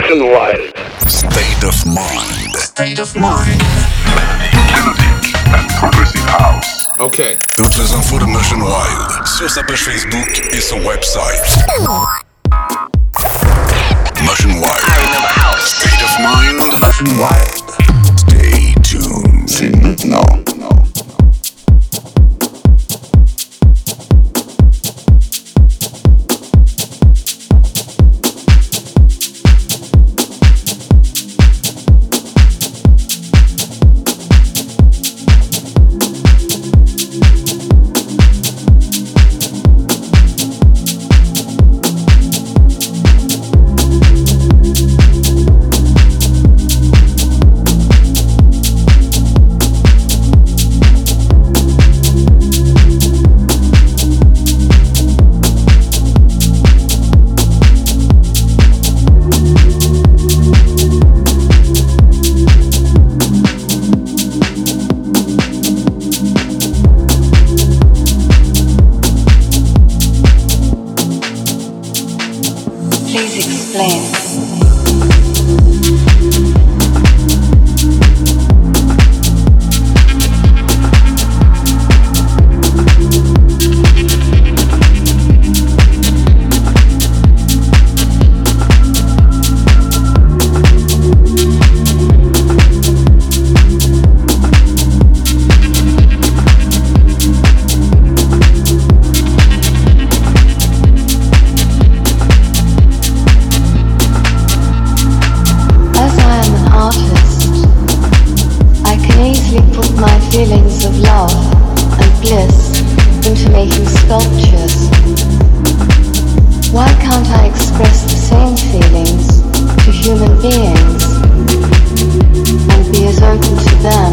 Mission Wild. State of Mind. State of Mind. and Progressive House. OK. Toutes les infos de Motion Wild sur sa page Facebook et son website. Motion Wild. I remember house. State of Mind. Motion Wild. Stay tuned. C'est maintenant. Feelings of love and bliss into making sculptures. Why can't I express the same feelings to human beings and be as open to them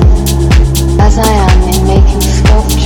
as I am in making sculptures?